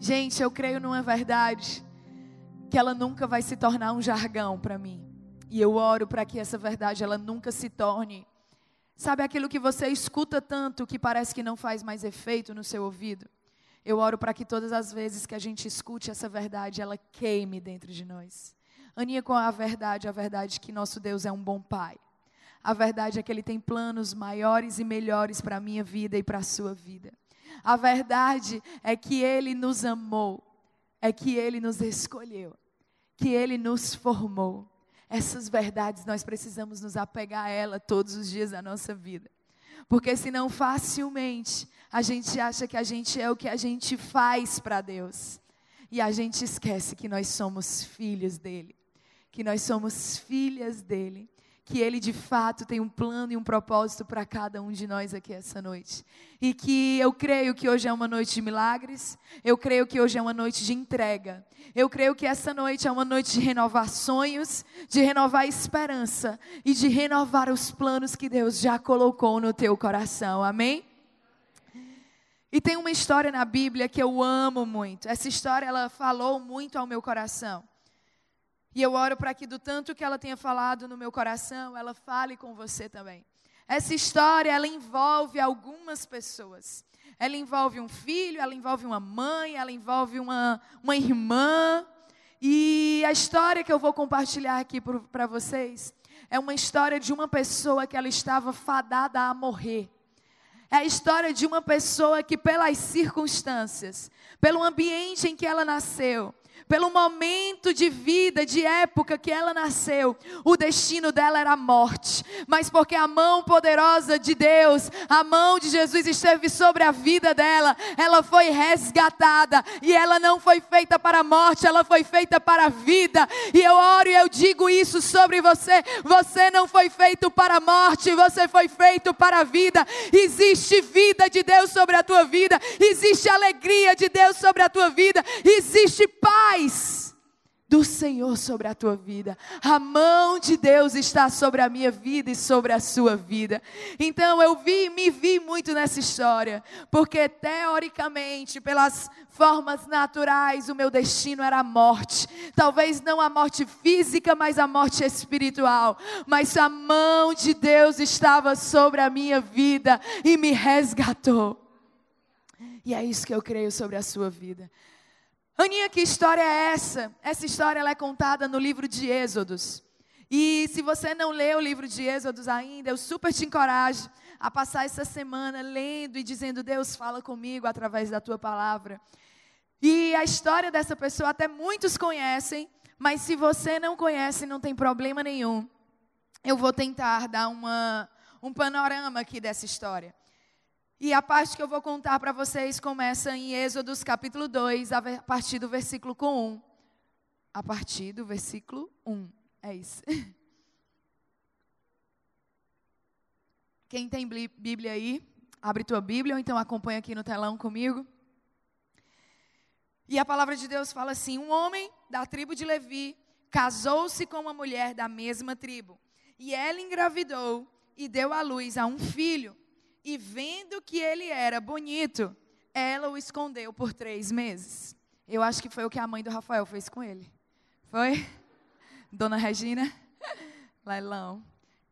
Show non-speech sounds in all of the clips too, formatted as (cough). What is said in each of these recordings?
Gente, eu creio numa verdade que ela nunca vai se tornar um jargão para mim. E eu oro para que essa verdade ela nunca se torne Sabe aquilo que você escuta tanto que parece que não faz mais efeito no seu ouvido? Eu oro para que todas as vezes que a gente escute essa verdade, ela queime dentro de nós. Aninha com a verdade, a verdade que nosso Deus é um bom pai. A verdade é que ele tem planos maiores e melhores para a minha vida e para a sua vida. A verdade é que ele nos amou, é que ele nos escolheu, que ele nos formou. Essas verdades nós precisamos nos apegar a ela todos os dias da nossa vida. Porque senão facilmente a gente acha que a gente é o que a gente faz para Deus. E a gente esquece que nós somos filhos dele, que nós somos filhas dele que Ele de fato tem um plano e um propósito para cada um de nós aqui essa noite. E que eu creio que hoje é uma noite de milagres, eu creio que hoje é uma noite de entrega, eu creio que essa noite é uma noite de renovar sonhos, de renovar esperança e de renovar os planos que Deus já colocou no teu coração, amém? E tem uma história na Bíblia que eu amo muito. Essa história ela falou muito ao meu coração. E eu oro para que do tanto que ela tenha falado no meu coração, ela fale com você também. Essa história, ela envolve algumas pessoas. Ela envolve um filho, ela envolve uma mãe, ela envolve uma, uma irmã. E a história que eu vou compartilhar aqui para vocês é uma história de uma pessoa que ela estava fadada a morrer. É a história de uma pessoa que, pelas circunstâncias, pelo ambiente em que ela nasceu, pelo momento de vida, de época que ela nasceu, o destino dela era a morte. Mas porque a mão poderosa de Deus, a mão de Jesus esteve sobre a vida dela, ela foi resgatada e ela não foi feita para a morte, ela foi feita para a vida. E eu oro e eu digo isso sobre você: você não foi feito para a morte, você foi feito para a vida. Existe vida de Deus sobre a tua vida, existe alegria de Deus sobre a tua vida, existe paz paz do Senhor sobre a tua vida. A mão de Deus está sobre a minha vida e sobre a sua vida. Então eu vi, me vi muito nessa história, porque teoricamente, pelas formas naturais, o meu destino era a morte. Talvez não a morte física, mas a morte espiritual. Mas a mão de Deus estava sobre a minha vida e me resgatou. E é isso que eu creio sobre a sua vida. Aninha, que história é essa? Essa história é contada no livro de Êxodos. E se você não leu o livro de Êxodos ainda, eu super te encorajo a passar essa semana lendo e dizendo: Deus, fala comigo através da tua palavra. E a história dessa pessoa até muitos conhecem, mas se você não conhece, não tem problema nenhum. Eu vou tentar dar uma, um panorama aqui dessa história. E a parte que eu vou contar para vocês começa em Êxodos capítulo 2, a partir do versículo 1. A partir do versículo 1. É isso. (laughs) Quem tem Bíblia aí, abre tua Bíblia ou então acompanha aqui no telão comigo. E a palavra de Deus fala assim: Um homem da tribo de Levi casou-se com uma mulher da mesma tribo. E ela engravidou e deu à luz a um filho e vendo que ele era bonito, ela o escondeu por três meses. Eu acho que foi o que a mãe do Rafael fez com ele. Foi? (laughs) Dona Regina? (laughs) Lailão.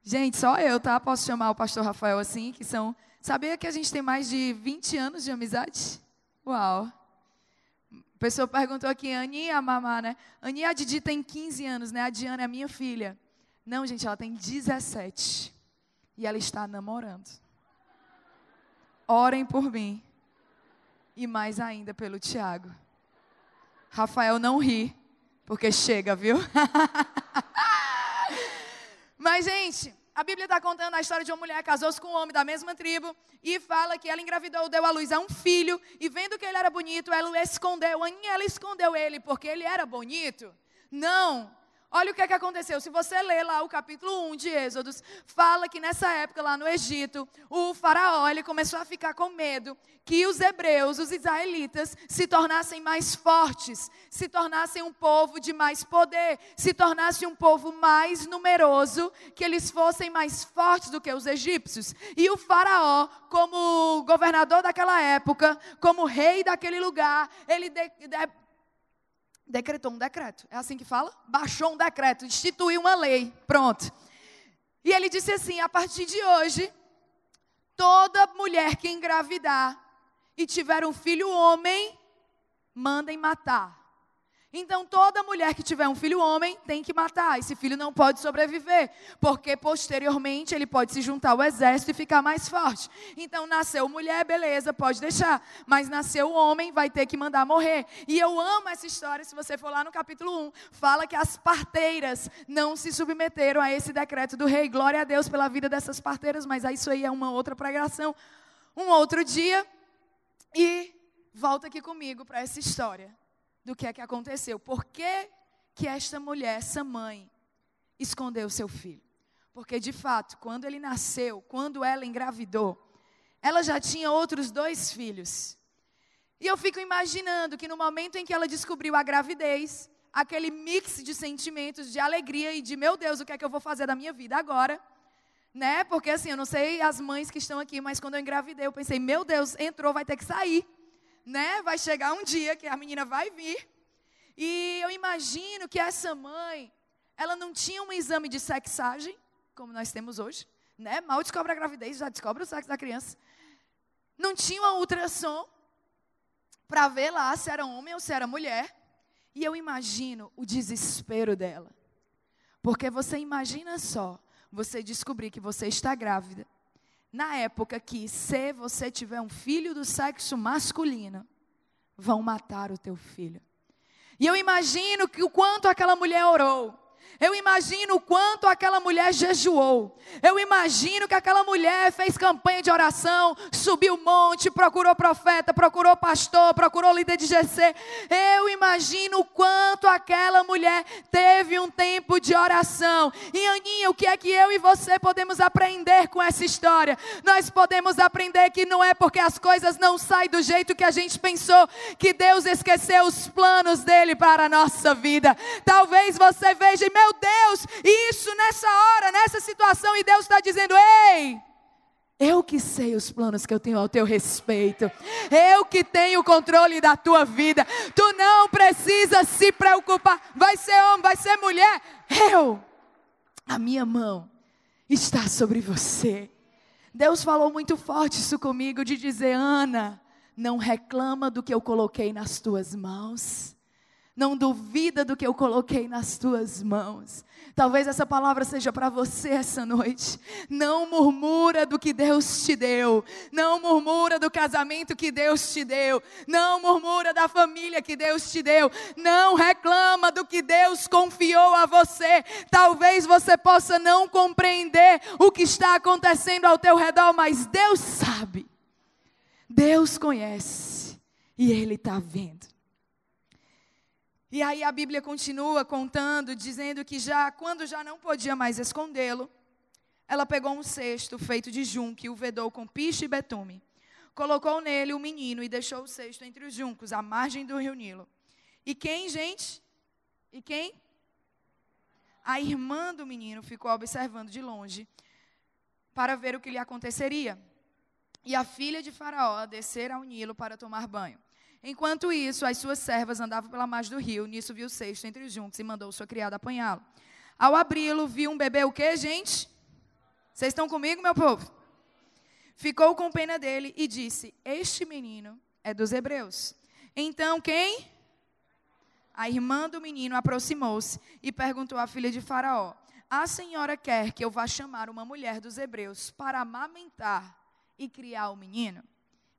Gente, só eu, tá? Posso chamar o pastor Rafael assim, que são. Sabia que a gente tem mais de 20 anos de amizade? Uau! A pessoa perguntou aqui, Aninha, a mamá, né? Aninha, a Didi tem 15 anos, né? A Diana é minha filha. Não, gente, ela tem 17. E ela está namorando orem por mim. E mais ainda pelo Tiago. Rafael não ri, porque chega, viu? (laughs) Mas, gente, a Bíblia está contando a história de uma mulher que casou-se com um homem da mesma tribo e fala que ela engravidou, deu à luz a um filho e vendo que ele era bonito, ela o escondeu. Ela escondeu ele porque ele era bonito? Não. Olha o que, é que aconteceu. Se você ler lá o capítulo 1 de Êxodos, fala que nessa época lá no Egito, o faraó ele começou a ficar com medo que os hebreus, os israelitas, se tornassem mais fortes, se tornassem um povo de mais poder, se tornassem um povo mais numeroso, que eles fossem mais fortes do que os egípcios. E o faraó, como governador daquela época, como rei daquele lugar, ele de, de, decretou um decreto. É assim que fala? Baixou um decreto, instituiu uma lei. Pronto. E ele disse assim: a partir de hoje, toda mulher que engravidar e tiver um filho homem, mandem matar. Então, toda mulher que tiver um filho homem tem que matar. Esse filho não pode sobreviver, porque posteriormente ele pode se juntar ao exército e ficar mais forte. Então, nasceu mulher, beleza, pode deixar. Mas nasceu homem, vai ter que mandar morrer. E eu amo essa história. Se você for lá no capítulo 1, fala que as parteiras não se submeteram a esse decreto do rei. Glória a Deus pela vida dessas parteiras, mas isso aí é uma outra pregação. Um outro dia. E volta aqui comigo para essa história do que é que aconteceu. Por que, que esta mulher, essa mãe, escondeu seu filho? Porque, de fato, quando ele nasceu, quando ela engravidou, ela já tinha outros dois filhos. E eu fico imaginando que no momento em que ela descobriu a gravidez, aquele mix de sentimentos de alegria e de meu Deus, o que é que eu vou fazer da minha vida agora? Né? Porque assim, eu não sei as mães que estão aqui, mas quando eu engravidei, eu pensei, meu Deus, entrou, vai ter que sair né? Vai chegar um dia que a menina vai vir. E eu imagino que essa mãe, ela não tinha um exame de sexagem, como nós temos hoje, né? Mal descobre a gravidez, já descobre o sexo da criança. Não tinha uma ultrassom para ver lá se era homem ou se era mulher. E eu imagino o desespero dela. Porque você imagina só, você descobrir que você está grávida na época que, se você tiver um filho do sexo masculino, vão matar o teu filho. E eu imagino que o quanto aquela mulher orou eu imagino o quanto aquela mulher jejuou. Eu imagino que aquela mulher fez campanha de oração, subiu o monte, procurou profeta, procurou pastor, procurou líder de GC. Eu imagino o quanto aquela mulher teve um tempo de oração. E Aninha, o que é que eu e você podemos aprender com essa história? Nós podemos aprender que não é porque as coisas não saem do jeito que a gente pensou que Deus esqueceu os planos dele para a nossa vida. Talvez você veja, meu meu Deus, isso nessa hora, nessa situação, e Deus está dizendo: ei, eu que sei os planos que eu tenho ao teu respeito. Eu que tenho o controle da tua vida. Tu não precisa se preocupar. Vai ser homem, vai ser mulher. Eu, a minha mão está sobre você. Deus falou muito forte isso comigo de dizer, Ana, não reclama do que eu coloquei nas tuas mãos. Não duvida do que eu coloquei nas tuas mãos. Talvez essa palavra seja para você essa noite. Não murmura do que Deus te deu. Não murmura do casamento que Deus te deu. Não murmura da família que Deus te deu. Não reclama do que Deus confiou a você. Talvez você possa não compreender o que está acontecendo ao teu redor, mas Deus sabe. Deus conhece e Ele está vendo. E aí a Bíblia continua contando, dizendo que já quando já não podia mais escondê-lo, ela pegou um cesto feito de junco e o vedou com piche e betume. Colocou nele o menino e deixou o cesto entre os juncos, à margem do rio Nilo. E quem, gente? E quem? A irmã do menino ficou observando de longe para ver o que lhe aconteceria. E a filha de Faraó descer ao Nilo para tomar banho. Enquanto isso, as suas servas andavam pela margem do rio. Nisso viu o cesto entre os juncos e mandou sua criada apanhá-lo. Ao abri-lo, viu um bebê o quê, gente? Vocês estão comigo, meu povo? Ficou com pena dele e disse: Este menino é dos hebreus. Então quem? A irmã do menino aproximou-se e perguntou à filha de Faraó: A senhora quer que eu vá chamar uma mulher dos hebreus para amamentar e criar o menino?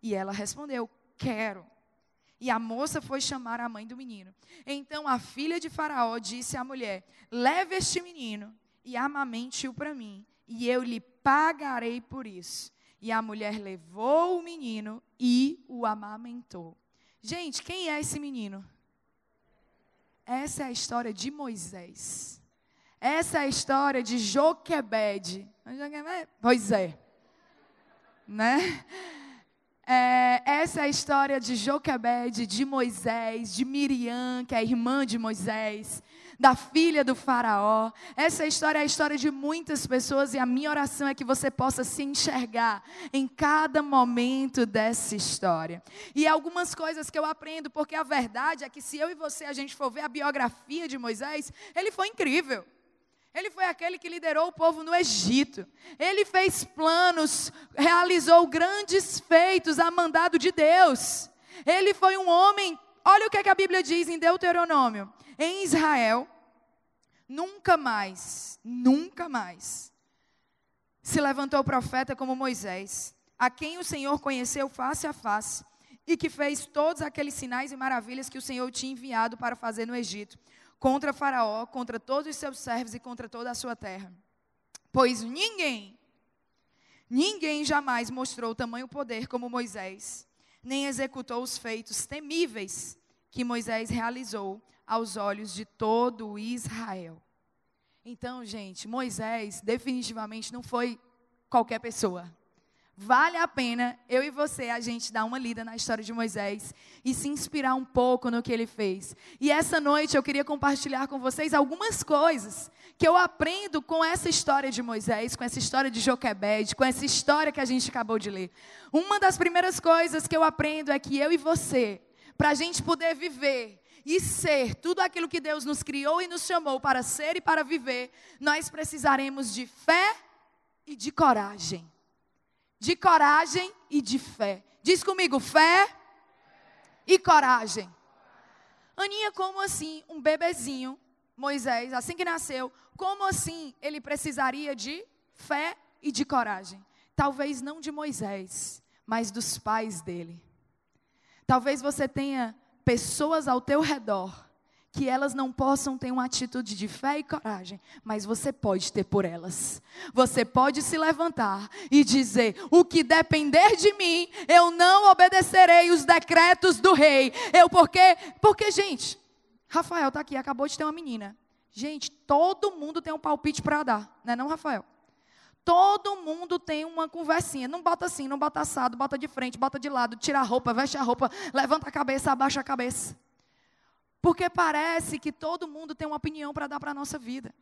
E ela respondeu: Quero. E a moça foi chamar a mãe do menino. Então a filha de Faraó disse à mulher: Leve este menino e amamente-o para mim, e eu lhe pagarei por isso. E a mulher levou o menino e o amamentou. Gente, quem é esse menino? Essa é a história de Moisés. Essa é a história de Joquebed. Pois é. Né? É, essa é a história de Joquebed, de Moisés, de Miriam, que é a irmã de Moisés, da filha do faraó. Essa história é a história de muitas pessoas e a minha oração é que você possa se enxergar em cada momento dessa história. E algumas coisas que eu aprendo, porque a verdade é que se eu e você a gente for ver a biografia de Moisés, ele foi incrível. Ele foi aquele que liderou o povo no Egito. Ele fez planos, realizou grandes feitos a mandado de Deus. Ele foi um homem. Olha o que, é que a Bíblia diz em Deuteronômio. Em Israel, nunca mais, nunca mais se levantou profeta como Moisés, a quem o Senhor conheceu face a face e que fez todos aqueles sinais e maravilhas que o Senhor tinha enviado para fazer no Egito contra Faraó, contra todos os seus servos e contra toda a sua terra. Pois ninguém, ninguém jamais mostrou tamanho poder como Moisés, nem executou os feitos temíveis que Moisés realizou aos olhos de todo Israel. Então, gente, Moisés definitivamente não foi qualquer pessoa. Vale a pena eu e você a gente dar uma lida na história de Moisés e se inspirar um pouco no que ele fez. E essa noite eu queria compartilhar com vocês algumas coisas que eu aprendo com essa história de Moisés, com essa história de Joquebed, com essa história que a gente acabou de ler. Uma das primeiras coisas que eu aprendo é que eu e você, para a gente poder viver e ser tudo aquilo que Deus nos criou e nos chamou para ser e para viver, nós precisaremos de fé e de coragem de coragem e de fé. Diz comigo, fé e coragem. Aninha, como assim um bebezinho, Moisés, assim que nasceu, como assim ele precisaria de fé e de coragem? Talvez não de Moisés, mas dos pais dele. Talvez você tenha pessoas ao teu redor que elas não possam ter uma atitude de fé e coragem, mas você pode ter por elas. Você pode se levantar e dizer: o que depender de mim, eu não obedecerei os decretos do rei. Eu porque, porque gente, Rafael está aqui, acabou de ter uma menina. Gente, todo mundo tem um palpite para dar, não é não, Rafael? Todo mundo tem uma conversinha. Não bota assim, não bota assado, bota de frente, bota de lado, tira a roupa, veste a roupa, levanta a cabeça, abaixa a cabeça. Porque parece que todo mundo tem uma opinião para dar para a nossa vida.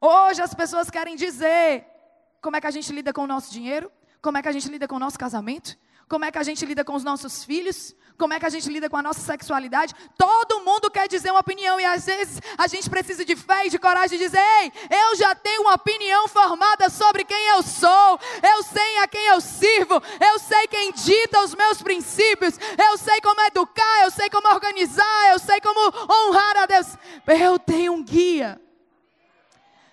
Hoje as pessoas querem dizer como é que a gente lida com o nosso dinheiro, como é que a gente lida com o nosso casamento, como é que a gente lida com os nossos filhos, como é que a gente lida com a nossa sexualidade. Todo mundo quer dizer uma opinião e às vezes a gente precisa de fé e de coragem de dizer: ei, eu já tenho uma opinião formada sobre quem eu sou, eu sei a quem eu sirvo, eu sei quem dita os meus princípios, eu sei como educar, eu sei como organizar, eu sei como honrar a Deus. Eu tenho um guia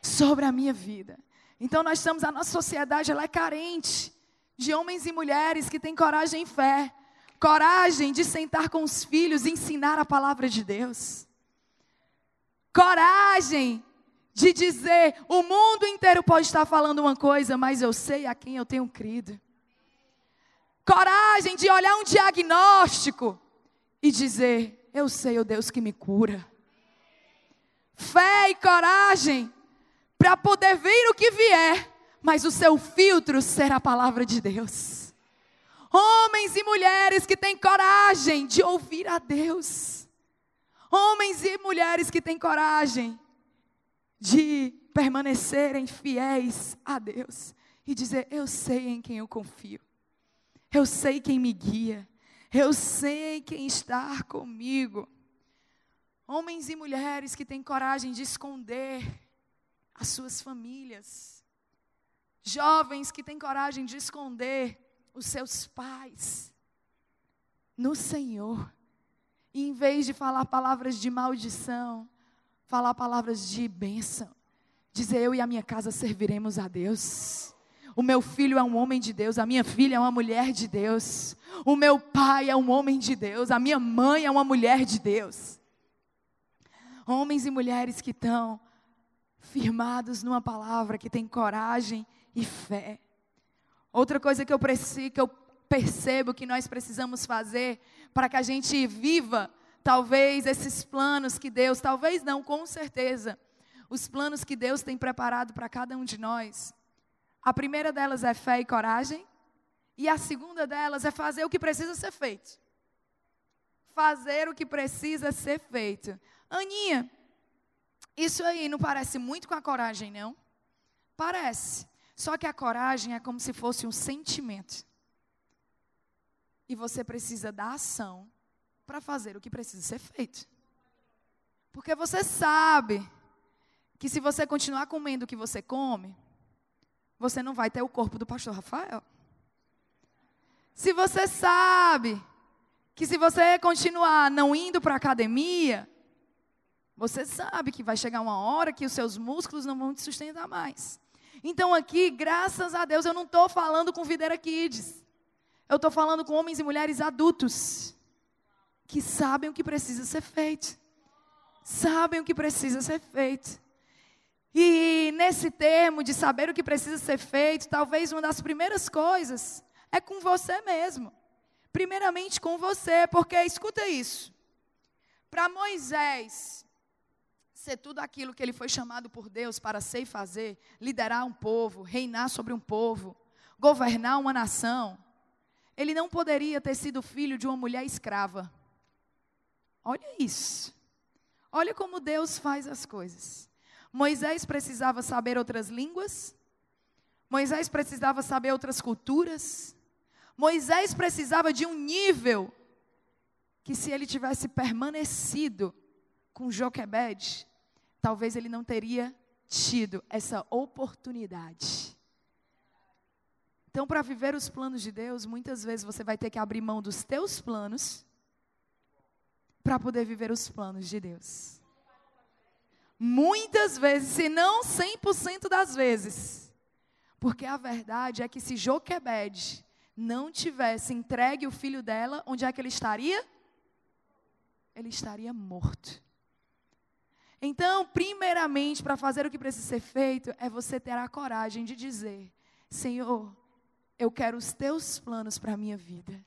sobre a minha vida. Então nós estamos, a nossa sociedade ela é carente de homens e mulheres que têm coragem e fé, coragem de sentar com os filhos e ensinar a palavra de Deus, coragem de dizer: o mundo inteiro pode estar falando uma coisa, mas eu sei a quem eu tenho crido. Coragem de olhar um diagnóstico e dizer: eu sei o Deus que me cura. Fé e coragem para poder vir o que vier mas o seu filtro será a palavra de Deus. Homens e mulheres que têm coragem de ouvir a Deus. Homens e mulheres que têm coragem de permanecerem fiéis a Deus e dizer: Eu sei em quem eu confio, eu sei quem me guia, eu sei quem está comigo. Homens e mulheres que têm coragem de esconder as suas famílias, Jovens que têm coragem de esconder os seus pais no Senhor. E em vez de falar palavras de maldição, falar palavras de bênção. Dizer eu e a minha casa serviremos a Deus. O meu filho é um homem de Deus, a minha filha é uma mulher de Deus. O meu pai é um homem de Deus, a minha mãe é uma mulher de Deus. Homens e mulheres que estão firmados numa palavra, que têm coragem e fé. Outra coisa que eu, preciso, que eu percebo que nós precisamos fazer para que a gente viva, talvez, esses planos que Deus, talvez não, com certeza, os planos que Deus tem preparado para cada um de nós. A primeira delas é fé e coragem, e a segunda delas é fazer o que precisa ser feito. Fazer o que precisa ser feito. Aninha, isso aí não parece muito com a coragem, não? Parece. Só que a coragem é como se fosse um sentimento. E você precisa da ação para fazer o que precisa ser feito. Porque você sabe que se você continuar comendo o que você come, você não vai ter o corpo do pastor Rafael. Se você sabe que se você continuar não indo para a academia, você sabe que vai chegar uma hora que os seus músculos não vão te sustentar mais. Então aqui, graças a Deus, eu não estou falando com Videira Kids. Eu estou falando com homens e mulheres adultos que sabem o que precisa ser feito. Sabem o que precisa ser feito. E nesse termo de saber o que precisa ser feito, talvez uma das primeiras coisas é com você mesmo. Primeiramente com você, porque escuta isso. Para Moisés ser tudo aquilo que ele foi chamado por Deus para ser e fazer, liderar um povo, reinar sobre um povo, governar uma nação, ele não poderia ter sido filho de uma mulher escrava. Olha isso. Olha como Deus faz as coisas. Moisés precisava saber outras línguas. Moisés precisava saber outras culturas. Moisés precisava de um nível que se ele tivesse permanecido com Joquebed, talvez ele não teria tido essa oportunidade. Então, para viver os planos de Deus, muitas vezes você vai ter que abrir mão dos teus planos para poder viver os planos de Deus. Muitas vezes, se não 100% das vezes. Porque a verdade é que se Joquebed não tivesse entregue o filho dela, onde é que ele estaria? Ele estaria morto. Então, primeiramente, para fazer o que precisa ser feito, é você ter a coragem de dizer: Senhor, eu quero os teus planos para a minha vida.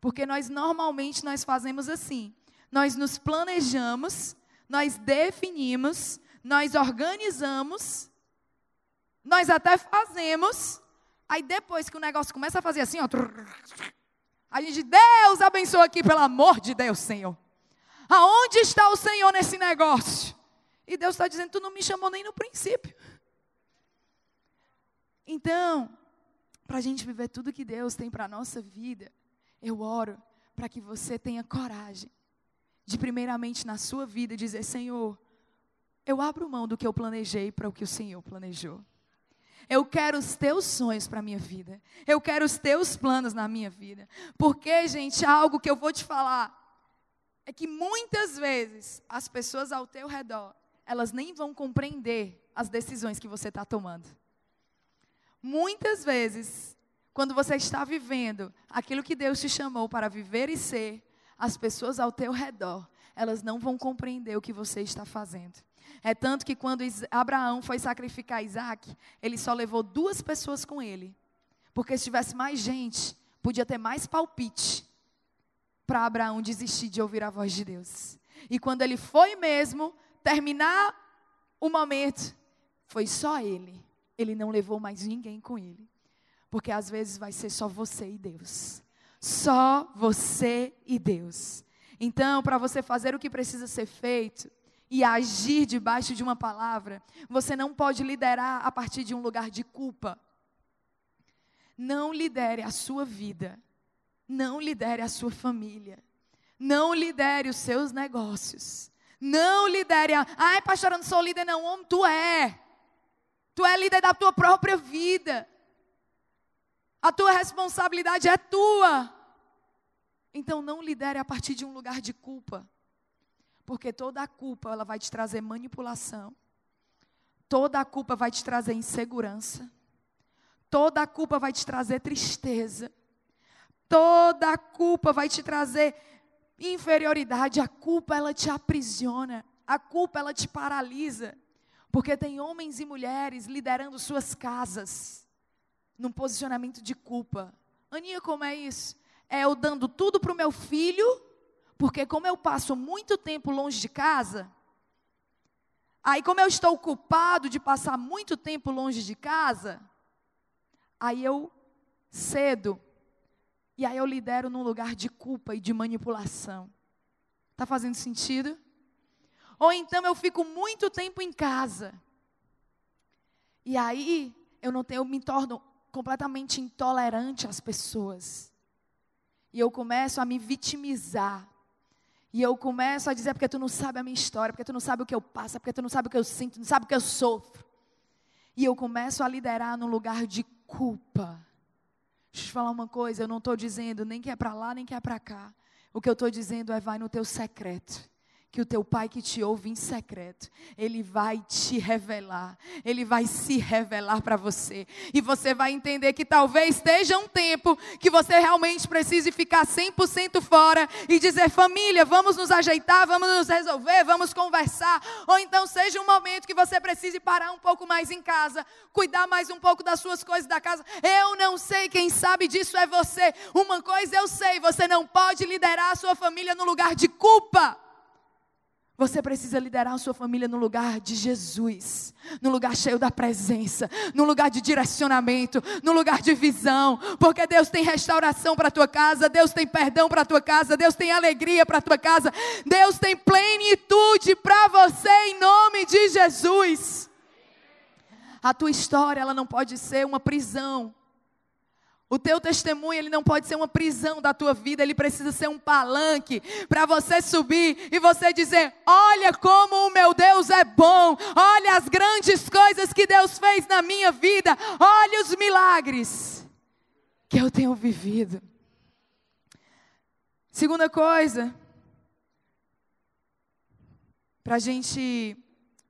Porque nós normalmente nós fazemos assim nós nos planejamos, nós definimos, nós organizamos, nós até fazemos, aí depois que o negócio começa a fazer assim, ó, a gente, Deus abençoa aqui, pelo amor de Deus, Senhor. Aonde está o Senhor nesse negócio? E Deus está dizendo, tu não me chamou nem no princípio. Então, para a gente viver tudo que Deus tem para a nossa vida, eu oro para que você tenha coragem de primeiramente na sua vida dizer: Senhor, eu abro mão do que eu planejei para o que o Senhor planejou. Eu quero os teus sonhos para a minha vida. Eu quero os teus planos na minha vida. Porque, gente, algo que eu vou te falar é que muitas vezes as pessoas ao teu redor, elas nem vão compreender as decisões que você está tomando. Muitas vezes, quando você está vivendo aquilo que Deus te chamou para viver e ser, as pessoas ao teu redor, elas não vão compreender o que você está fazendo. É tanto que quando Abraão foi sacrificar Isaac, ele só levou duas pessoas com ele. Porque se tivesse mais gente, podia ter mais palpite para Abraão desistir de ouvir a voz de Deus. E quando ele foi mesmo terminar o momento, foi só ele. Ele não levou mais ninguém com ele. Porque às vezes vai ser só você e Deus. Só você e Deus. Então, para você fazer o que precisa ser feito e agir debaixo de uma palavra, você não pode liderar a partir de um lugar de culpa. Não lidere a sua vida. Não lidere a sua família. Não lidere os seus negócios. Não lidere a. Ai, pastor, eu não sou líder, não. Homem, tu é. Tu é líder da tua própria vida. A tua responsabilidade é tua. Então não lidere a partir de um lugar de culpa. Porque toda a culpa ela vai te trazer manipulação. Toda a culpa vai te trazer insegurança. Toda a culpa vai te trazer tristeza. Toda a culpa vai te trazer inferioridade. A culpa ela te aprisiona. A culpa ela te paralisa. Porque tem homens e mulheres liderando suas casas num posicionamento de culpa. Aninha, como é isso? É eu dando tudo para o meu filho, porque como eu passo muito tempo longe de casa, Aí, como eu estou culpado de passar muito tempo longe de casa, aí eu cedo. E aí eu lidero num lugar de culpa e de manipulação. Tá fazendo sentido? Ou então eu fico muito tempo em casa. E aí eu não tenho, eu me torno completamente intolerante às pessoas. E eu começo a me vitimizar. E eu começo a dizer, porque tu não sabe a minha história, porque tu não sabe o que eu passo, porque tu não sabe o que eu sinto, não sabe o que eu sofro. E eu começo a liderar num lugar de culpa. Deixa eu te falar uma coisa, eu não estou dizendo nem que é para lá, nem que é para cá. O que eu estou dizendo é vai no teu secreto que o teu pai que te ouve em secreto, ele vai te revelar, ele vai se revelar para você. E você vai entender que talvez esteja um tempo que você realmente precise ficar 100% fora e dizer: família, vamos nos ajeitar, vamos nos resolver, vamos conversar. Ou então seja um momento que você precise parar um pouco mais em casa, cuidar mais um pouco das suas coisas da casa. Eu não sei, quem sabe disso é você. Uma coisa eu sei: você não pode liderar a sua família no lugar de culpa. Você precisa liderar a sua família no lugar de Jesus, no lugar cheio da presença, no lugar de direcionamento, no lugar de visão, porque Deus tem restauração para a tua casa, Deus tem perdão para a tua casa, Deus tem alegria para a tua casa, Deus tem plenitude para você em nome de Jesus. A tua história ela não pode ser uma prisão, o teu testemunho, ele não pode ser uma prisão da tua vida, ele precisa ser um palanque para você subir e você dizer: "Olha como o meu Deus é bom. Olha as grandes coisas que Deus fez na minha vida. Olha os milagres que eu tenho vivido." Segunda coisa, para a gente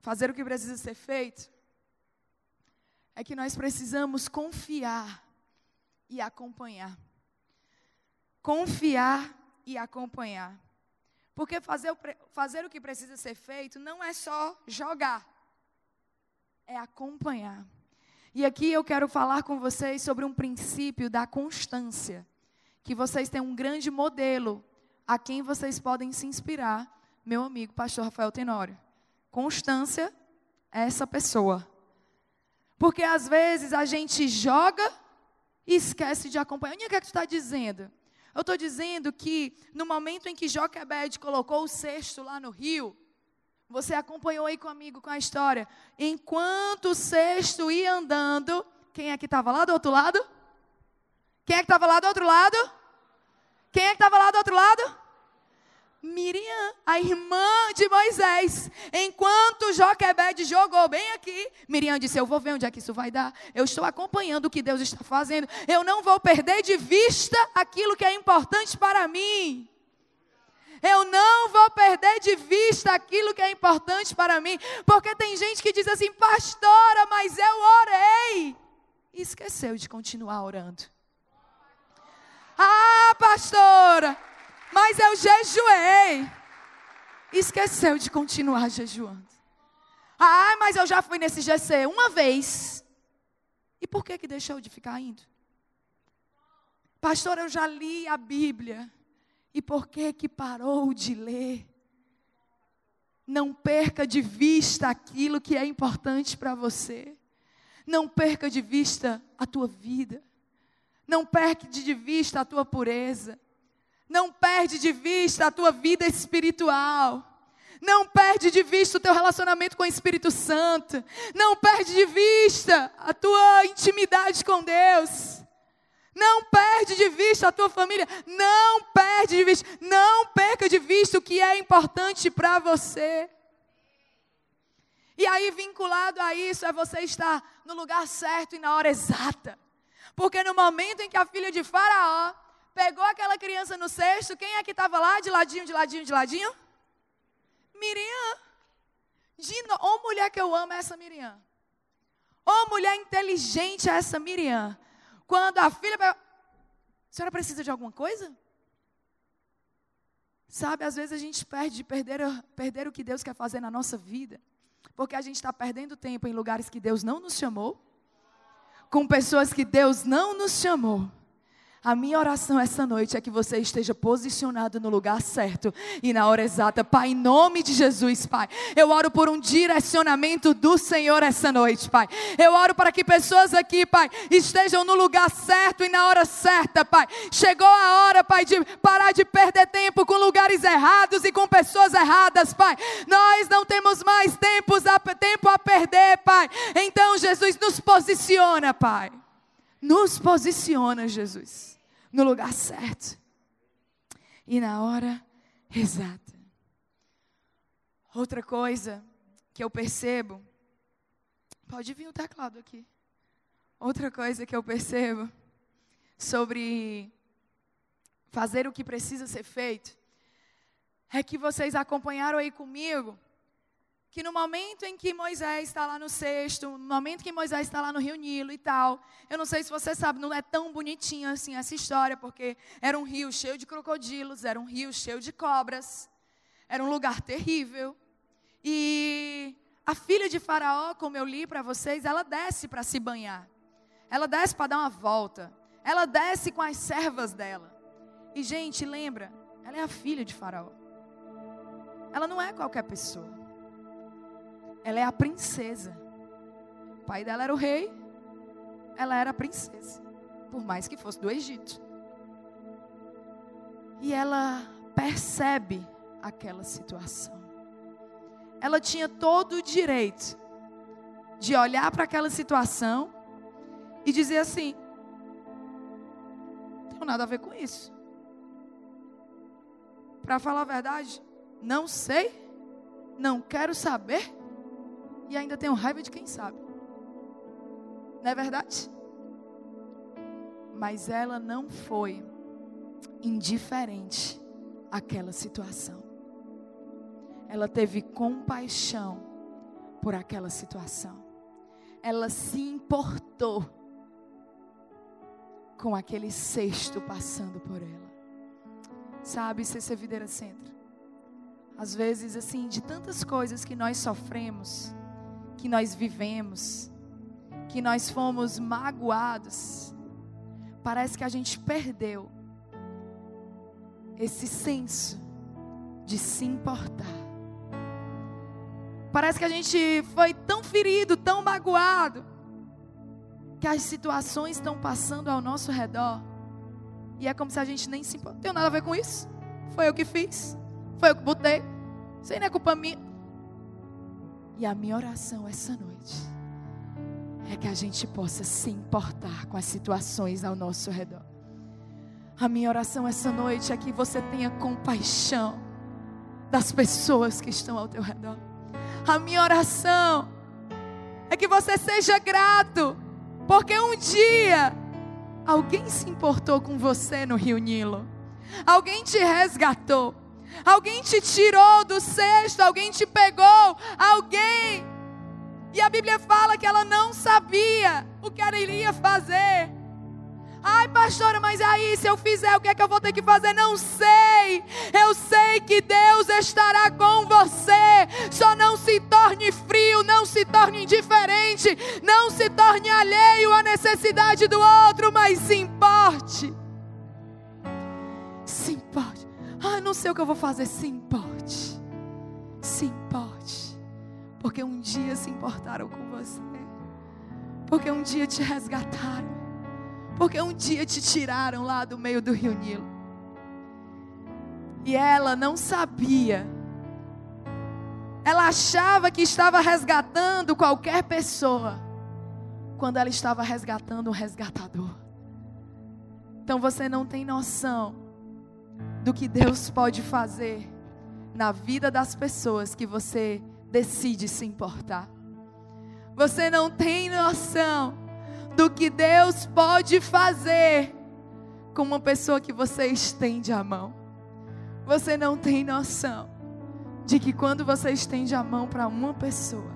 fazer o que precisa ser feito, é que nós precisamos confiar e acompanhar. Confiar e acompanhar. Porque fazer o, fazer o que precisa ser feito não é só jogar, é acompanhar. E aqui eu quero falar com vocês sobre um princípio da constância, que vocês têm um grande modelo a quem vocês podem se inspirar, meu amigo pastor Rafael Tenório. Constância é essa pessoa. Porque às vezes a gente joga e esquece de acompanhar. O que é que tu está dizendo? Eu estou dizendo que no momento em que Joquebed colocou o cesto lá no rio, você acompanhou aí comigo com a história. Enquanto o cesto ia andando, quem é que estava lá do outro lado? Quem é que estava lá do outro lado? Quem é que estava lá do outro lado? Miriam, a irmã de Moisés, enquanto Joquebed jogou bem aqui, Miriam disse: Eu vou ver onde é que isso vai dar. Eu estou acompanhando o que Deus está fazendo. Eu não vou perder de vista aquilo que é importante para mim. Eu não vou perder de vista aquilo que é importante para mim, porque tem gente que diz assim, pastora, mas eu orei. E esqueceu de continuar orando. Ah, pastora, mas eu jejuei. Esqueceu de continuar jejuando. Ah, mas eu já fui nesse GC uma vez. E por que que deixou de ficar indo? Pastor, eu já li a Bíblia. E por que que parou de ler? Não perca de vista aquilo que é importante para você. Não perca de vista a tua vida. Não perca de vista a tua pureza. Não perde de vista a tua vida espiritual. Não perde de vista o teu relacionamento com o Espírito Santo. Não perde de vista a tua intimidade com Deus. Não perde de vista a tua família. Não perde de vista. Não perca de vista o que é importante para você. E aí, vinculado a isso, é você estar no lugar certo e na hora exata. Porque no momento em que a filha de Faraó pegou aquela criança no cesto, quem é que estava lá, de ladinho, de ladinho, de ladinho? Miriam. De no... Oh, mulher que eu amo essa Miriam. Oh, mulher inteligente essa Miriam. Quando a filha. A senhora precisa de alguma coisa? Sabe, às vezes a gente perde de perder, perder o que Deus quer fazer na nossa vida. Porque a gente está perdendo tempo em lugares que Deus não nos chamou, com pessoas que Deus não nos chamou. A minha oração essa noite é que você esteja posicionado no lugar certo e na hora exata. Pai, em nome de Jesus, Pai. Eu oro por um direcionamento do Senhor essa noite, Pai. Eu oro para que pessoas aqui, Pai, estejam no lugar certo e na hora certa, Pai. Chegou a hora, Pai, de parar de perder tempo com lugares errados e com pessoas erradas, Pai. Nós não temos mais tempos a, tempo a perder, Pai. Então, Jesus, nos posiciona, Pai. Nos posiciona, Jesus no lugar certo e na hora exata. Outra coisa que eu percebo, pode vir o teclado aqui. Outra coisa que eu percebo sobre fazer o que precisa ser feito é que vocês acompanharam aí comigo que no momento em que Moisés está lá no cesto, no momento que Moisés está lá no Rio Nilo e tal, eu não sei se você sabe, não é tão bonitinho assim essa história, porque era um rio cheio de crocodilos, era um rio cheio de cobras, era um lugar terrível. E a filha de Faraó, como eu li para vocês, ela desce para se banhar, ela desce para dar uma volta, ela desce com as servas dela. E gente, lembra, ela é a filha de Faraó, ela não é qualquer pessoa. Ela é a princesa. O pai dela era o rei, ela era a princesa, por mais que fosse do Egito. E ela percebe aquela situação. Ela tinha todo o direito de olhar para aquela situação e dizer assim: não tenho nada a ver com isso. Para falar a verdade, não sei, não quero saber e ainda tenho raiva de quem sabe. Não é verdade? Mas ela não foi indiferente àquela situação. Ela teve compaixão por aquela situação. Ela se importou com aquele cesto passando por ela. Sabe, CC Videira Centro. Às vezes, assim, de tantas coisas que nós sofremos, que nós vivemos, que nós fomos magoados, parece que a gente perdeu esse senso de se importar. Parece que a gente foi tão ferido, tão magoado, que as situações estão passando ao nosso redor. E é como se a gente nem se importa. Não tem nada a ver com isso. Foi eu que fiz. Foi eu que botei. Isso aí não é culpa minha. E a minha oração essa noite é que a gente possa se importar com as situações ao nosso redor. A minha oração essa noite é que você tenha compaixão das pessoas que estão ao teu redor. A minha oração é que você seja grato, porque um dia alguém se importou com você no Rio Nilo. Alguém te resgatou. Alguém te tirou do cesto, alguém te pegou, alguém. E a Bíblia fala que ela não sabia o que ela iria fazer. Ai, pastora, mas aí, se eu fizer, o que é que eu vou ter que fazer? Não sei. Eu sei que Deus estará com você. Só não se torne frio, não se torne indiferente, não se torne alheio à necessidade do outro, mas importe. Não sei o que eu vou fazer. Se importe. Se importe. Porque um dia se importaram com você. Porque um dia te resgataram. Porque um dia te tiraram lá do meio do rio Nilo. E ela não sabia. Ela achava que estava resgatando qualquer pessoa. Quando ela estava resgatando um resgatador. Então você não tem noção do que Deus pode fazer na vida das pessoas que você decide se importar. Você não tem noção do que Deus pode fazer com uma pessoa que você estende a mão. Você não tem noção de que quando você estende a mão para uma pessoa,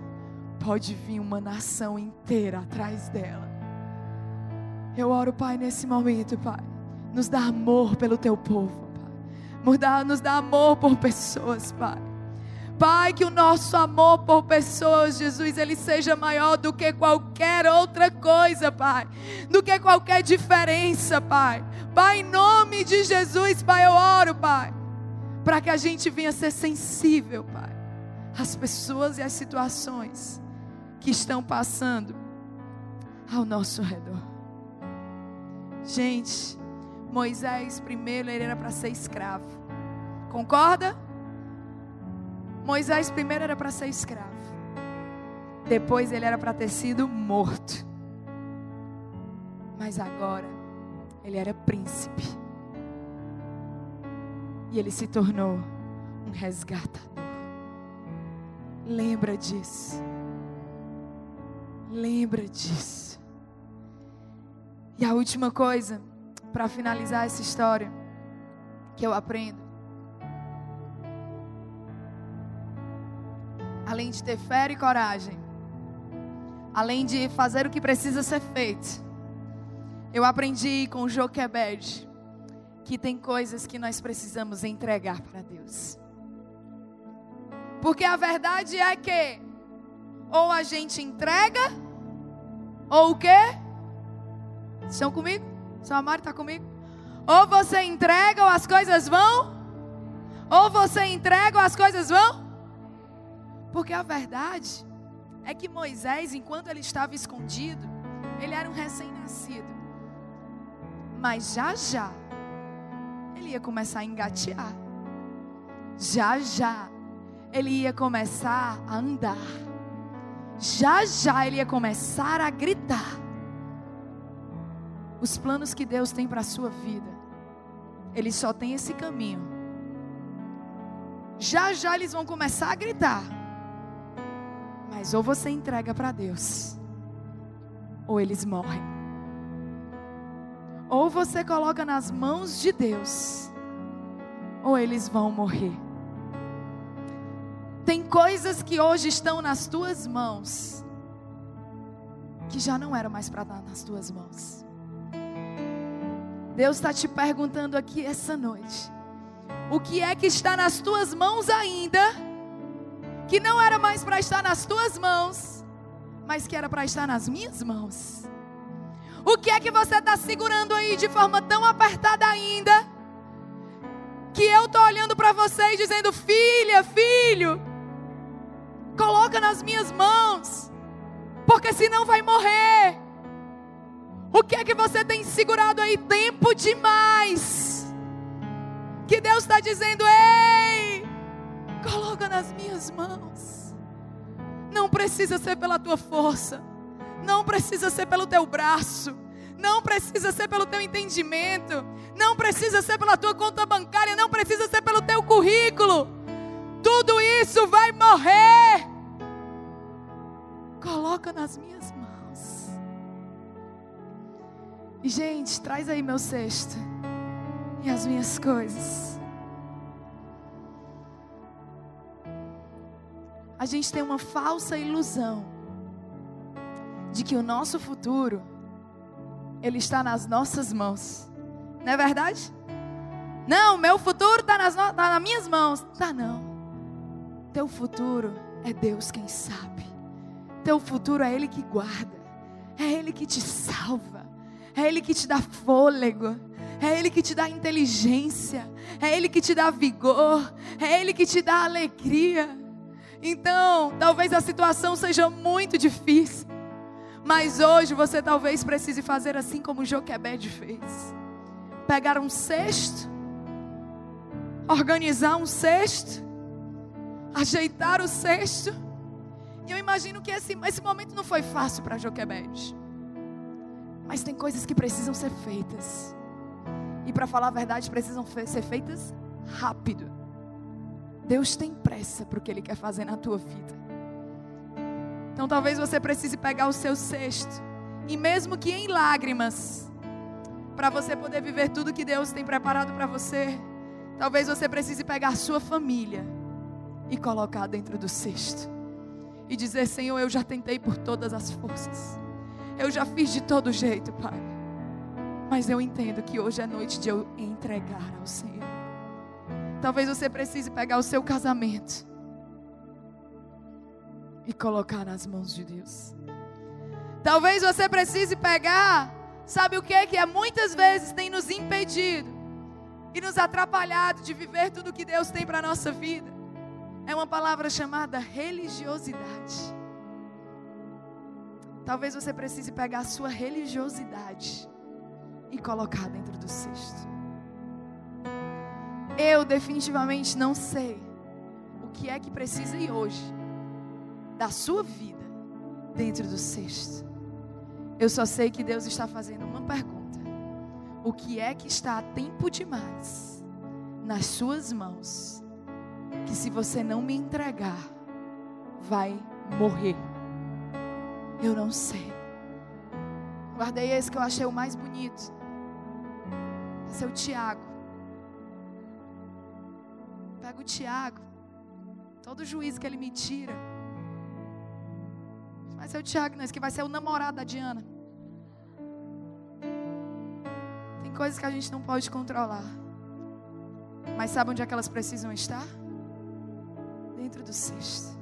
pode vir uma nação inteira atrás dela. Eu oro, Pai, nesse momento, Pai. Nos dá amor pelo teu povo nos dá, amor por pessoas, Pai. Pai, que o nosso amor por pessoas, Jesus, ele seja maior do que qualquer outra coisa, Pai. Do que qualquer diferença, Pai. Pai, em nome de Jesus, Pai, eu oro, Pai. Para que a gente venha ser sensível, Pai. Às pessoas e às situações que estão passando ao nosso redor. Gente, Moisés primeiro ele era para ser escravo. Concorda? Moisés primeiro era para ser escravo. Depois ele era para ter sido morto. Mas agora ele era príncipe. E ele se tornou um resgatador. Lembra disso. Lembra disso. E a última coisa, para finalizar essa história, que eu aprendo. Além de ter fé e coragem, além de fazer o que precisa ser feito, eu aprendi com Joquebed que tem coisas que nós precisamos entregar para Deus. Porque a verdade é que ou a gente entrega, ou o quê? Estão comigo? Seu Amaro está comigo? Ou você entrega ou as coisas vão? Ou você entrega ou as coisas vão? Porque a verdade é que Moisés, enquanto ele estava escondido, ele era um recém-nascido. Mas já já, ele ia começar a engatear. Já já, ele ia começar a andar. Já já, ele ia começar a gritar os planos que Deus tem para a sua vida, Ele só tem esse caminho. Já já eles vão começar a gritar. Mas ou você entrega para Deus, ou eles morrem. Ou você coloca nas mãos de Deus, ou eles vão morrer. Tem coisas que hoje estão nas tuas mãos, que já não eram mais para estar nas tuas mãos. Deus está te perguntando aqui essa noite: o que é que está nas tuas mãos ainda, que não era mais para estar nas tuas mãos, mas que era para estar nas minhas mãos? O que é que você está segurando aí de forma tão apertada ainda, que eu estou olhando para você e dizendo: filha, filho, coloca nas minhas mãos, porque senão vai morrer. O que é que você tem segurado aí tempo demais? Que Deus está dizendo: ei, coloca nas minhas mãos. Não precisa ser pela tua força, não precisa ser pelo teu braço, não precisa ser pelo teu entendimento, não precisa ser pela tua conta bancária, não precisa ser pelo teu currículo. Tudo isso vai morrer. Coloca nas minhas mãos. E, gente, traz aí meu cesto e as minhas coisas. A gente tem uma falsa ilusão de que o nosso futuro ele está nas nossas mãos. Não é verdade? Não, meu futuro está nas, no... tá nas minhas mãos. Tá não. Teu futuro é Deus quem sabe. Teu futuro é Ele que guarda. É Ele que te salva. É Ele que te dá fôlego. É Ele que te dá inteligência. É Ele que te dá vigor. É Ele que te dá alegria. Então, talvez a situação seja muito difícil. Mas hoje você talvez precise fazer assim como Joquebed fez: pegar um cesto, organizar um cesto, ajeitar o cesto. E eu imagino que esse, esse momento não foi fácil para Joquebed. Mas tem coisas que precisam ser feitas. E para falar a verdade, precisam ser feitas rápido. Deus tem pressa para o que Ele quer fazer na tua vida. Então talvez você precise pegar o seu cesto. E mesmo que em lágrimas, para você poder viver tudo que Deus tem preparado para você, talvez você precise pegar sua família e colocar dentro do cesto. E dizer: Senhor, eu já tentei por todas as forças. Eu já fiz de todo jeito, Pai. Mas eu entendo que hoje é noite de eu entregar ao Senhor. Talvez você precise pegar o seu casamento e colocar nas mãos de Deus. Talvez você precise pegar, sabe o que que é muitas vezes tem nos impedido e nos atrapalhado de viver tudo que Deus tem para nossa vida. É uma palavra chamada religiosidade. Talvez você precise pegar a sua religiosidade e colocar dentro do cesto. Eu definitivamente não sei o que é que precisa ir hoje da sua vida dentro do cesto. Eu só sei que Deus está fazendo uma pergunta: o que é que está a tempo demais nas suas mãos? Que se você não me entregar, vai morrer. Eu não sei. Guardei esse que eu achei o mais bonito. Esse é o Tiago. Pega o Tiago. Todo o juízo que ele me tira. Vai ser o Tiago, não. Esse que vai ser o namorado da Diana. Tem coisas que a gente não pode controlar. Mas sabe onde é que elas precisam estar? Dentro do cesto.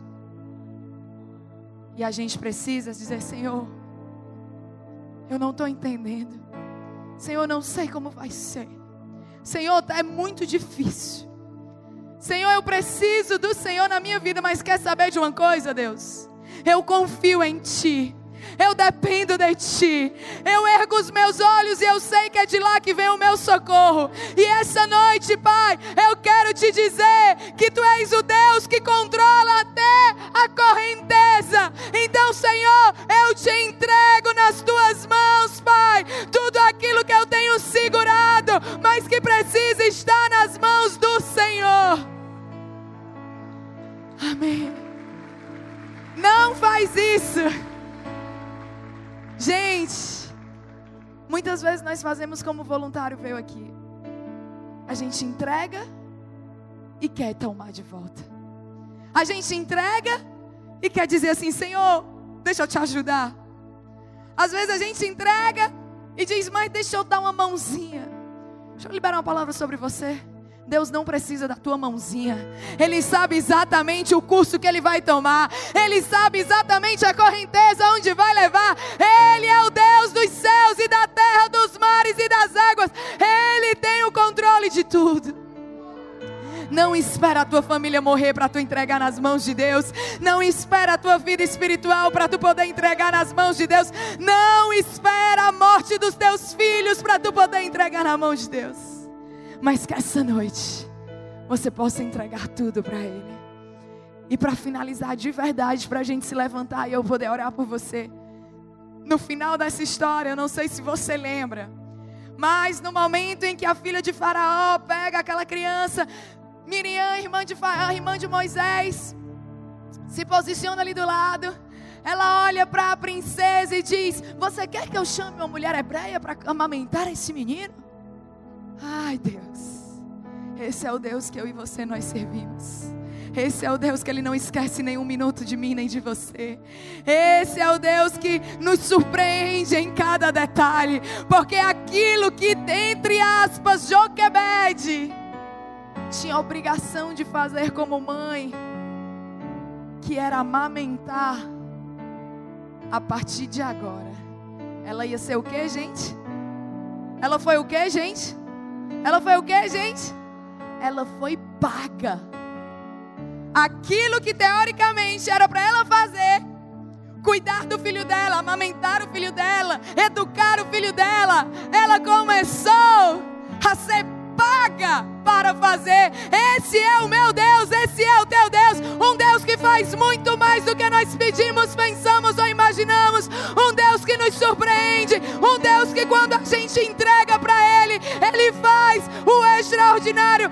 E a gente precisa dizer: Senhor, eu não estou entendendo. Senhor, não sei como vai ser. Senhor, é muito difícil. Senhor, eu preciso do Senhor na minha vida, mas quer saber de uma coisa, Deus? Eu confio em Ti. Eu dependo de Ti. Eu ergo os meus olhos e eu sei que é de lá que vem o meu socorro. E essa noite, Pai, eu quero te dizer que Tu és o Deus que controla até a correnteza. Então, Senhor, eu te entrego nas Tuas mãos, Pai, tudo aquilo que eu tenho segurado, mas que precisa estar nas mãos do Senhor. Amém. Não faz isso. Gente, muitas vezes nós fazemos como o voluntário veio aqui. A gente entrega e quer tomar de volta. A gente entrega e quer dizer assim: Senhor, deixa eu te ajudar. Às vezes a gente entrega e diz: Mas deixa eu dar uma mãozinha. Deixa eu liberar uma palavra sobre você. Deus não precisa da tua mãozinha. Ele sabe exatamente o curso que ele vai tomar. Ele sabe exatamente a correnteza onde vai levar. Ele é o Deus dos céus e da terra, dos mares e das águas. Ele tem o controle de tudo. Não espera a tua família morrer para tu entregar nas mãos de Deus. Não espera a tua vida espiritual para tu poder entregar nas mãos de Deus. Não espera a morte dos teus filhos para tu poder entregar na mão de Deus mas que essa noite você possa entregar tudo para Ele. E para finalizar de verdade, para a gente se levantar e eu poder orar por você. No final dessa história, eu não sei se você lembra, mas no momento em que a filha de Faraó pega aquela criança, Miriam, irmã de, Faraó, irmã de Moisés, se posiciona ali do lado. Ela olha para a princesa e diz: Você quer que eu chame uma mulher hebreia para amamentar esse menino? Ai, Deus. Esse é o Deus que eu e você nós servimos. Esse é o Deus que Ele não esquece nenhum minuto de mim nem de você. Esse é o Deus que nos surpreende em cada detalhe. Porque aquilo que, entre aspas, Joquebede tinha a obrigação de fazer como mãe, que era amamentar, a partir de agora, ela ia ser o que, gente? Ela foi o que, gente? Ela foi o que, gente? Ela foi paga. Aquilo que teoricamente era para ela fazer, cuidar do filho dela, amamentar o filho dela, educar o filho dela, ela começou a ser paga para fazer. Esse é o meu Deus, esse é o teu Deus, um Deus que faz muito mais do que nós pedimos, pensamos ou imaginamos, um Deus que nos surpreende, um Deus que quando a gente entrega para Ele, Ele faz o extraordinário.